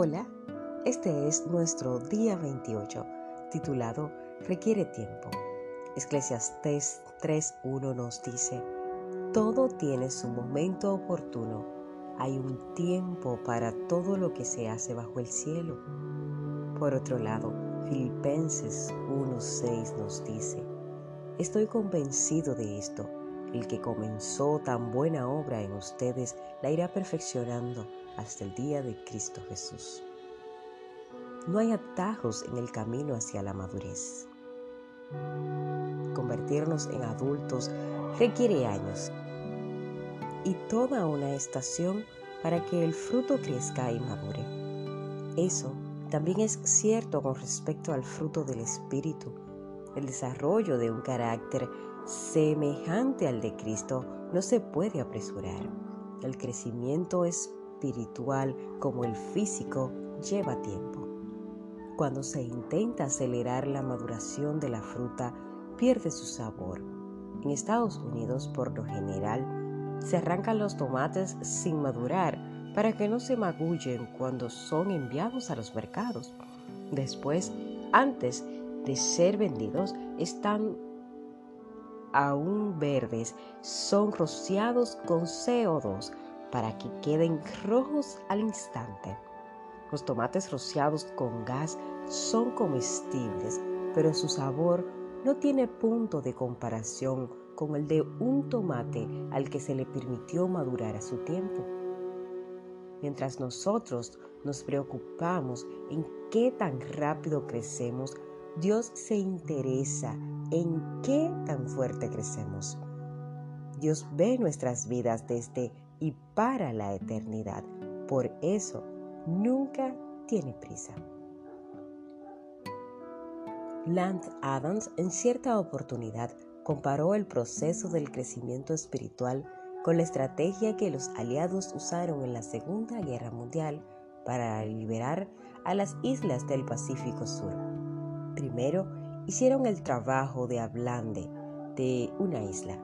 Hola, este es nuestro día 28, titulado Requiere tiempo. Eclesiastes 3.1 nos dice, Todo tiene su momento oportuno, hay un tiempo para todo lo que se hace bajo el cielo. Por otro lado, Filipenses 1.6 nos dice, Estoy convencido de esto, el que comenzó tan buena obra en ustedes la irá perfeccionando hasta el día de Cristo Jesús. No hay atajos en el camino hacia la madurez. Convertirnos en adultos requiere años y toda una estación para que el fruto crezca y madure. Eso también es cierto con respecto al fruto del Espíritu. El desarrollo de un carácter semejante al de Cristo no se puede apresurar. El crecimiento es espiritual como el físico lleva tiempo. Cuando se intenta acelerar la maduración de la fruta, pierde su sabor. En Estados Unidos, por lo general, se arrancan los tomates sin madurar para que no se magullen cuando son enviados a los mercados. Después, antes de ser vendidos, están aún verdes, son rociados con CO2 para que queden rojos al instante. Los tomates rociados con gas son comestibles, pero su sabor no tiene punto de comparación con el de un tomate al que se le permitió madurar a su tiempo. Mientras nosotros nos preocupamos en qué tan rápido crecemos, Dios se interesa en qué tan fuerte crecemos. Dios ve nuestras vidas desde y para la eternidad. Por eso, nunca tiene prisa. Lance Adams en cierta oportunidad comparó el proceso del crecimiento espiritual con la estrategia que los aliados usaron en la Segunda Guerra Mundial para liberar a las islas del Pacífico Sur. Primero, hicieron el trabajo de ablande de una isla,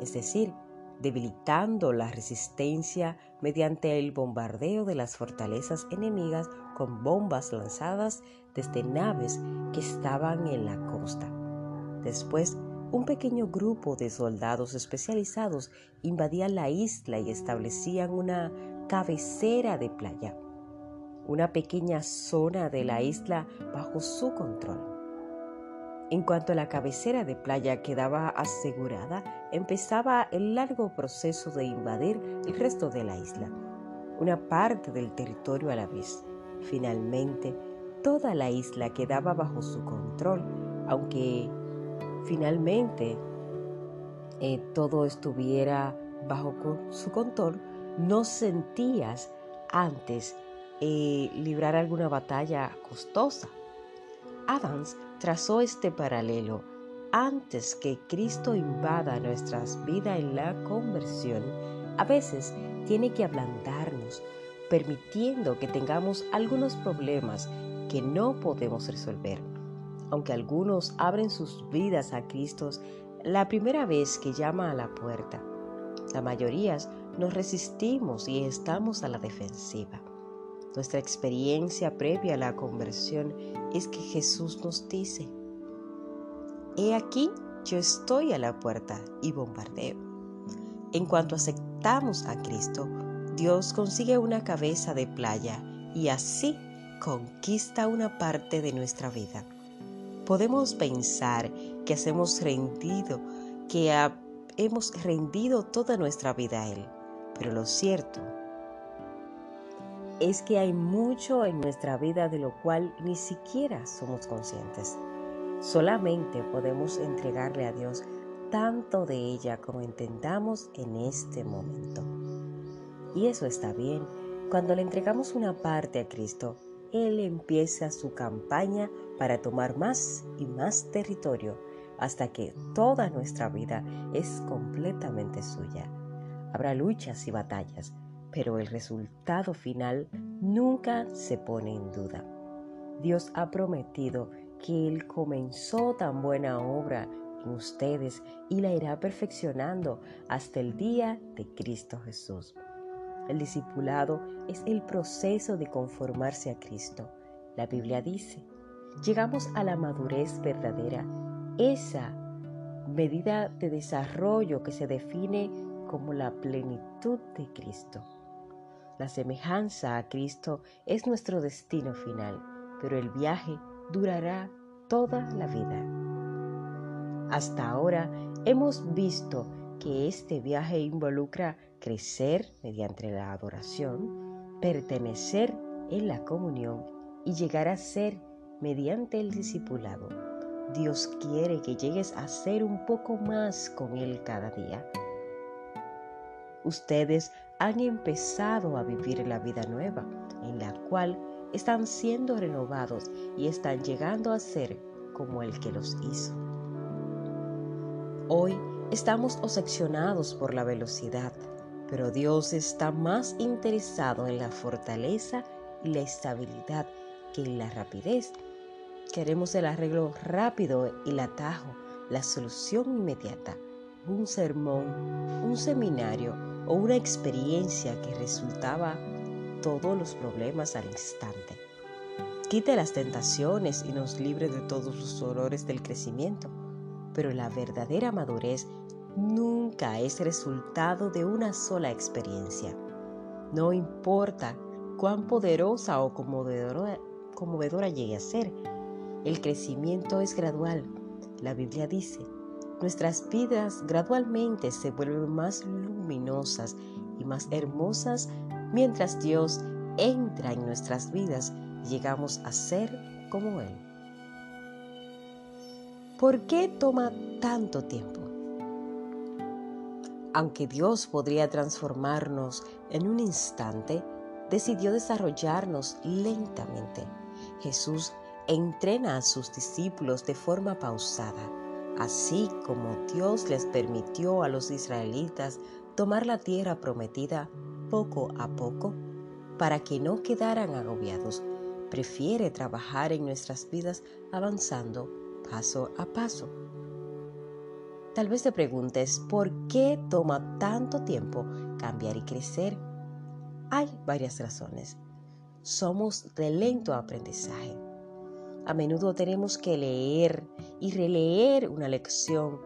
es decir, debilitando la resistencia mediante el bombardeo de las fortalezas enemigas con bombas lanzadas desde naves que estaban en la costa. Después, un pequeño grupo de soldados especializados invadían la isla y establecían una cabecera de playa, una pequeña zona de la isla bajo su control. En cuanto la cabecera de playa quedaba asegurada, empezaba el largo proceso de invadir el resto de la isla, una parte del territorio a la vez. Finalmente, toda la isla quedaba bajo su control, aunque finalmente eh, todo estuviera bajo su control, no sentías antes eh, librar alguna batalla costosa. Adams trazó este paralelo. Antes que Cristo invada nuestras vidas en la conversión, a veces tiene que ablandarnos, permitiendo que tengamos algunos problemas que no podemos resolver. Aunque algunos abren sus vidas a Cristo la primera vez que llama a la puerta, la mayoría nos resistimos y estamos a la defensiva. Nuestra experiencia previa a la conversión es que Jesús nos dice, He aquí, yo estoy a la puerta y bombardeo. En cuanto aceptamos a Cristo, Dios consigue una cabeza de playa y así conquista una parte de nuestra vida. Podemos pensar que hemos rendido, que hemos rendido toda nuestra vida a Él, pero lo cierto es que hay mucho en nuestra vida de lo cual ni siquiera somos conscientes. Solamente podemos entregarle a Dios tanto de ella como entendamos en este momento. Y eso está bien. Cuando le entregamos una parte a Cristo, Él empieza su campaña para tomar más y más territorio hasta que toda nuestra vida es completamente suya. Habrá luchas y batallas, pero el resultado final nunca se pone en duda. Dios ha prometido que Él comenzó tan buena obra en ustedes y la irá perfeccionando hasta el día de Cristo Jesús. El discipulado es el proceso de conformarse a Cristo. La Biblia dice, llegamos a la madurez verdadera, esa medida de desarrollo que se define como la plenitud de Cristo. La semejanza a Cristo es nuestro destino final, pero el viaje durará toda la vida. Hasta ahora hemos visto que este viaje involucra crecer mediante la adoración, pertenecer en la comunión y llegar a ser mediante el discipulado. Dios quiere que llegues a ser un poco más con Él cada día. Ustedes han empezado a vivir la vida nueva, en la cual están siendo renovados y están llegando a ser como el que los hizo. Hoy estamos obsesionados por la velocidad, pero Dios está más interesado en la fortaleza y la estabilidad que en la rapidez. Queremos el arreglo rápido y el atajo, la solución inmediata, un sermón, un seminario o una experiencia que resultaba todos los problemas al instante. Quite las tentaciones y nos libre de todos los dolores del crecimiento, pero la verdadera madurez nunca es resultado de una sola experiencia. No importa cuán poderosa o conmovedora, llegue a ser, el crecimiento es gradual. La Biblia dice, nuestras vidas gradualmente se vuelven más luminosas y más hermosas mientras Dios entra en nuestras vidas y llegamos a ser como Él. ¿Por qué toma tanto tiempo? Aunque Dios podría transformarnos en un instante, decidió desarrollarnos lentamente. Jesús entrena a sus discípulos de forma pausada, así como Dios les permitió a los israelitas tomar la tierra prometida poco a poco para que no quedaran agobiados. Prefiere trabajar en nuestras vidas avanzando paso a paso. Tal vez te preguntes, ¿por qué toma tanto tiempo cambiar y crecer? Hay varias razones. Somos de lento aprendizaje. A menudo tenemos que leer y releer una lección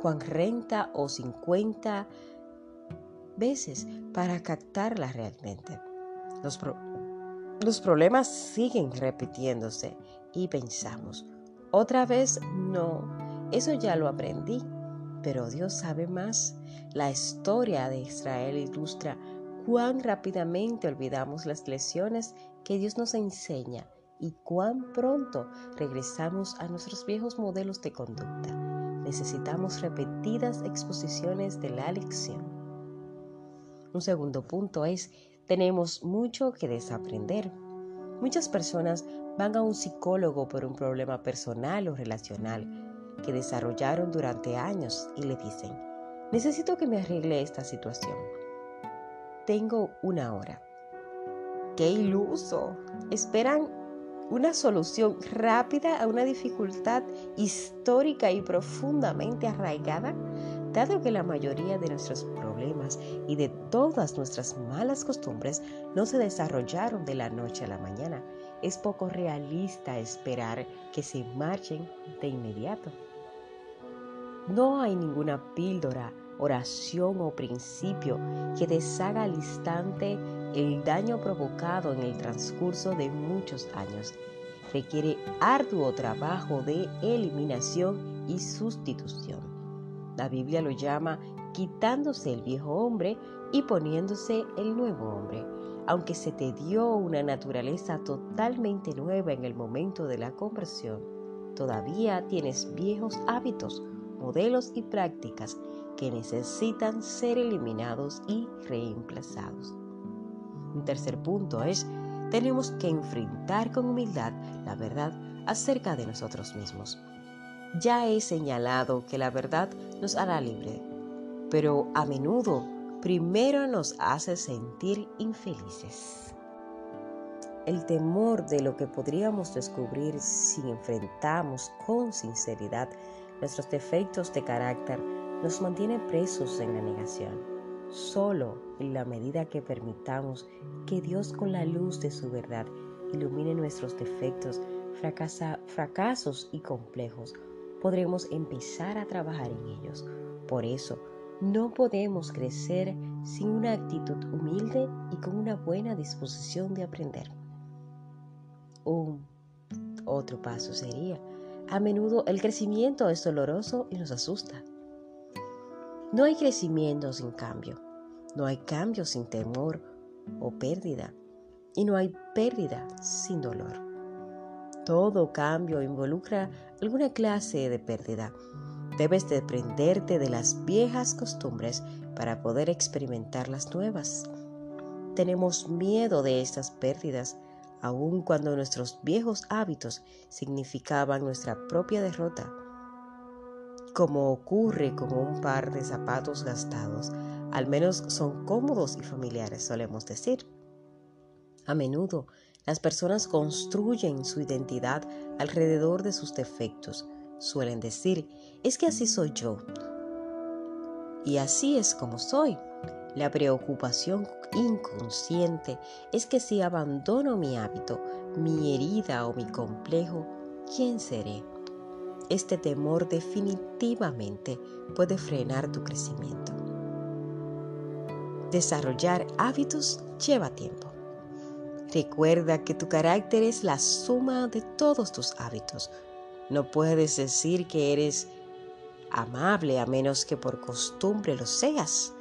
cuan renta o 50 veces para captarla realmente. Los, los problemas siguen repitiéndose y pensamos, otra vez no, eso ya lo aprendí, pero Dios sabe más. La historia de Israel ilustra cuán rápidamente olvidamos las lecciones que Dios nos enseña y cuán pronto regresamos a nuestros viejos modelos de conducta. Necesitamos repetidas exposiciones de la lección. Un segundo punto es, tenemos mucho que desaprender. Muchas personas van a un psicólogo por un problema personal o relacional que desarrollaron durante años y le dicen, necesito que me arregle esta situación. Tengo una hora. ¡Qué iluso! Esperan una solución rápida a una dificultad histórica y profundamente arraigada, dado que la mayoría de nuestros problemas y de todas nuestras malas costumbres no se desarrollaron de la noche a la mañana. Es poco realista esperar que se marchen de inmediato. No hay ninguna píldora, oración o principio que deshaga al instante el daño provocado en el transcurso de muchos años. Requiere arduo trabajo de eliminación y sustitución. La Biblia lo llama quitándose el viejo hombre y poniéndose el nuevo hombre. Aunque se te dio una naturaleza totalmente nueva en el momento de la conversión, todavía tienes viejos hábitos modelos y prácticas que necesitan ser eliminados y reemplazados. Un tercer punto es, tenemos que enfrentar con humildad la verdad acerca de nosotros mismos. Ya he señalado que la verdad nos hará libre, pero a menudo primero nos hace sentir infelices. El temor de lo que podríamos descubrir si enfrentamos con sinceridad nuestros defectos de carácter nos mantiene presos en la negación. Solo en la medida que permitamos que Dios con la luz de su verdad ilumine nuestros defectos, fracasos y complejos, podremos empezar a trabajar en ellos. Por eso, no podemos crecer sin una actitud humilde y con una buena disposición de aprender. Un otro paso sería, a menudo el crecimiento es doloroso y nos asusta. No hay crecimiento sin cambio, no hay cambio sin temor o pérdida, y no hay pérdida sin dolor. Todo cambio involucra alguna clase de pérdida. Debes desprenderte de las viejas costumbres para poder experimentar las nuevas. Tenemos miedo de estas pérdidas, aun cuando nuestros viejos hábitos significaban nuestra propia derrota. Como ocurre con un par de zapatos gastados, al menos son cómodos y familiares, solemos decir. A menudo las personas construyen su identidad alrededor de sus defectos. Suelen decir, es que así soy yo. Y así es como soy. La preocupación inconsciente es que si abandono mi hábito, mi herida o mi complejo, ¿quién seré? Este temor definitivamente puede frenar tu crecimiento. Desarrollar hábitos lleva tiempo. Recuerda que tu carácter es la suma de todos tus hábitos. No puedes decir que eres amable a menos que por costumbre lo seas.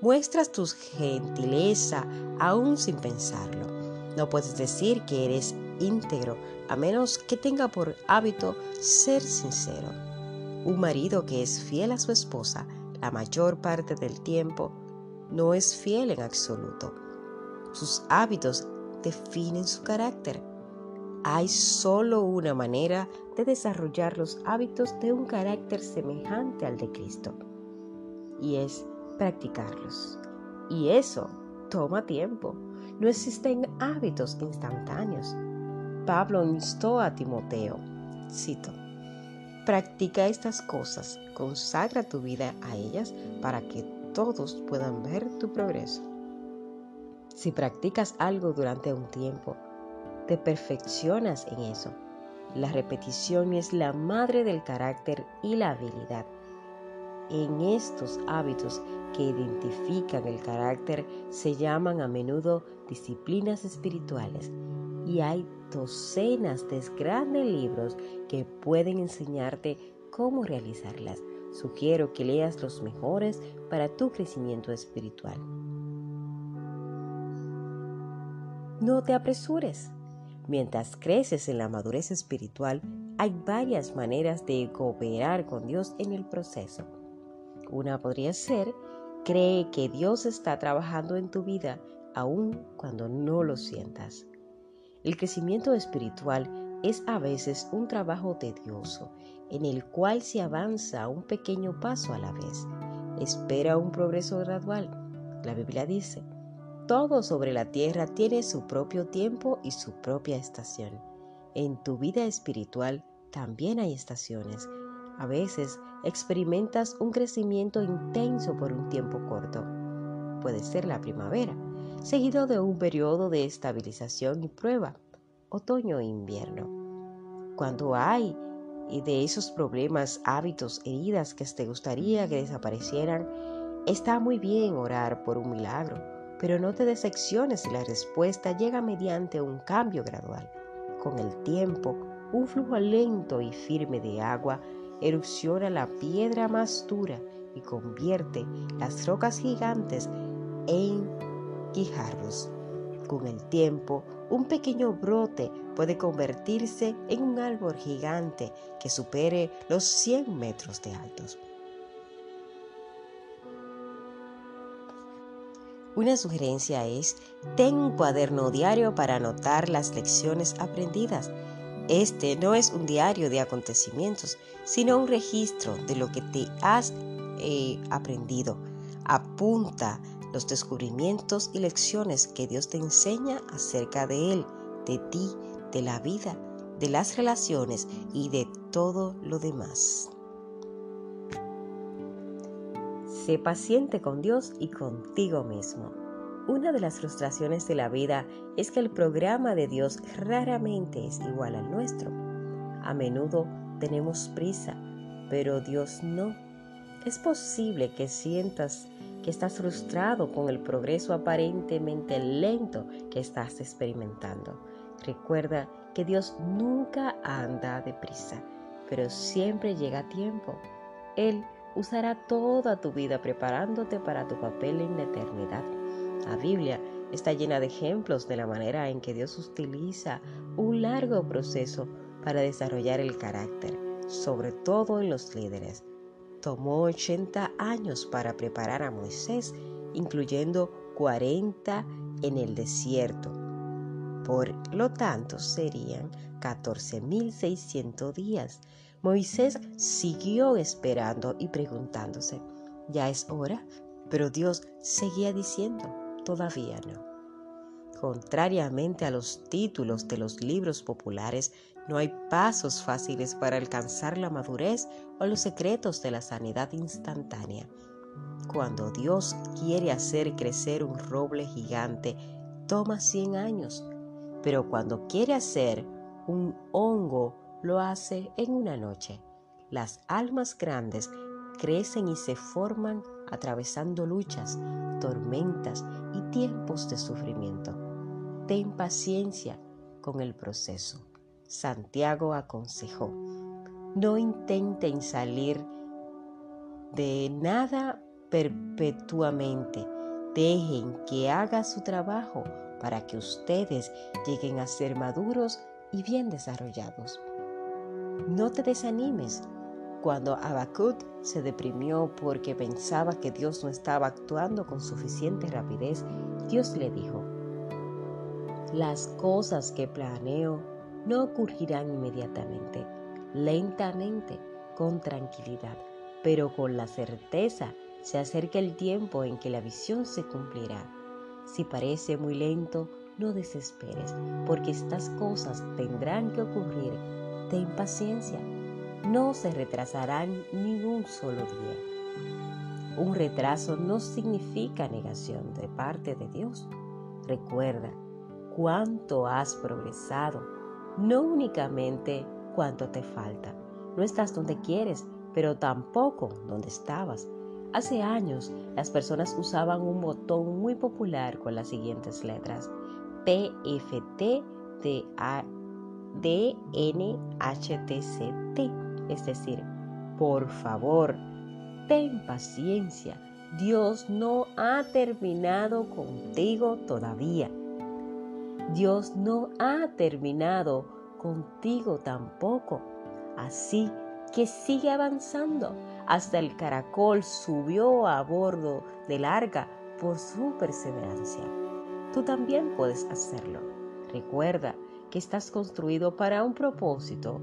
Muestras tu gentileza aún sin pensarlo. No puedes decir que eres íntegro a menos que tenga por hábito ser sincero. Un marido que es fiel a su esposa la mayor parte del tiempo no es fiel en absoluto. Sus hábitos definen su carácter. Hay solo una manera de desarrollar los hábitos de un carácter semejante al de Cristo, y es practicarlos. Y eso toma tiempo. No existen hábitos instantáneos. Pablo instó a Timoteo, cito, practica estas cosas, consagra tu vida a ellas para que todos puedan ver tu progreso. Si practicas algo durante un tiempo, te perfeccionas en eso. La repetición es la madre del carácter y la habilidad. En estos hábitos que identifican el carácter se llaman a menudo disciplinas espirituales y hay docenas de grandes libros que pueden enseñarte cómo realizarlas. Sugiero que leas los mejores para tu crecimiento espiritual. No te apresures. Mientras creces en la madurez espiritual, hay varias maneras de cooperar con Dios en el proceso. Una podría ser, cree que Dios está trabajando en tu vida aun cuando no lo sientas. El crecimiento espiritual es a veces un trabajo tedioso en el cual se avanza un pequeño paso a la vez. Espera un progreso gradual. La Biblia dice, todo sobre la tierra tiene su propio tiempo y su propia estación. En tu vida espiritual también hay estaciones. A veces experimentas un crecimiento intenso por un tiempo corto. Puede ser la primavera, seguido de un periodo de estabilización y prueba, otoño e invierno. Cuando hay y de esos problemas, hábitos, heridas que te gustaría que desaparecieran, está muy bien orar por un milagro pero no te decepciones si la respuesta llega mediante un cambio gradual. Con el tiempo, un flujo lento y firme de agua erupciona la piedra más dura y convierte las rocas gigantes en guijarros. Con el tiempo, un pequeño brote puede convertirse en un árbol gigante que supere los 100 metros de altos. Una sugerencia es, ten un cuaderno diario para anotar las lecciones aprendidas. Este no es un diario de acontecimientos, sino un registro de lo que te has eh, aprendido. Apunta los descubrimientos y lecciones que Dios te enseña acerca de Él, de ti, de la vida, de las relaciones y de todo lo demás. Sé paciente con Dios y contigo mismo. Una de las frustraciones de la vida es que el programa de Dios raramente es igual al nuestro. A menudo tenemos prisa, pero Dios no. Es posible que sientas que estás frustrado con el progreso aparentemente lento que estás experimentando. Recuerda que Dios nunca anda deprisa, pero siempre llega a tiempo. Él usará toda tu vida preparándote para tu papel en la eternidad. La Biblia está llena de ejemplos de la manera en que Dios utiliza un largo proceso para desarrollar el carácter, sobre todo en los líderes. Tomó 80 años para preparar a Moisés, incluyendo 40 en el desierto. Por lo tanto, serían 14.600 días. Moisés siguió esperando y preguntándose, ¿ya es hora? Pero Dios seguía diciendo, todavía no. Contrariamente a los títulos de los libros populares, no hay pasos fáciles para alcanzar la madurez o los secretos de la sanidad instantánea. Cuando Dios quiere hacer crecer un roble gigante, toma 100 años, pero cuando quiere hacer un hongo, lo hace en una noche. Las almas grandes crecen y se forman atravesando luchas, tormentas y tiempos de sufrimiento. Ten paciencia con el proceso. Santiago aconsejó, no intenten salir de nada perpetuamente, dejen que haga su trabajo para que ustedes lleguen a ser maduros y bien desarrollados. No te desanimes, cuando Abacut se deprimió porque pensaba que Dios no estaba actuando con suficiente rapidez, Dios le dijo, las cosas que planeo no ocurrirán inmediatamente, lentamente, con tranquilidad, pero con la certeza se acerca el tiempo en que la visión se cumplirá. Si parece muy lento, no desesperes, porque estas cosas tendrán que ocurrir. Ten paciencia no se retrasarán ni un solo día. Un retraso no significa negación de parte de Dios. Recuerda cuánto has progresado, no únicamente cuánto te falta. No estás donde quieres, pero tampoco donde estabas. Hace años las personas usaban un botón muy popular con las siguientes letras. PFT D N H T C T es decir, por favor, ten paciencia. Dios no ha terminado contigo todavía. Dios no ha terminado contigo tampoco. Así que sigue avanzando. Hasta el caracol subió a bordo del arca por su perseverancia. Tú también puedes hacerlo. Recuerda que estás construido para un propósito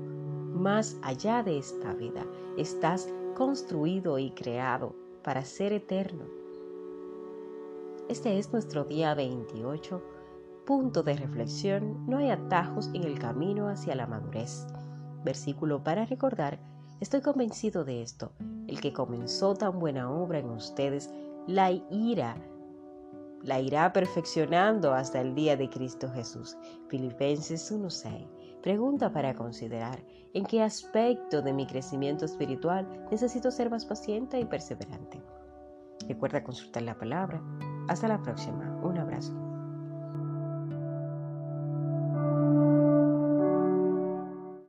más allá de esta vida. Estás construido y creado para ser eterno. Este es nuestro día 28. Punto de reflexión. No hay atajos en el camino hacia la madurez. Versículo para recordar. Estoy convencido de esto. El que comenzó tan buena obra en ustedes, la ira la irá perfeccionando hasta el día de Cristo Jesús. Filipenses 1:6. Pregunta para considerar, ¿en qué aspecto de mi crecimiento espiritual necesito ser más paciente y perseverante? Recuerda consultar la palabra. Hasta la próxima. Un abrazo.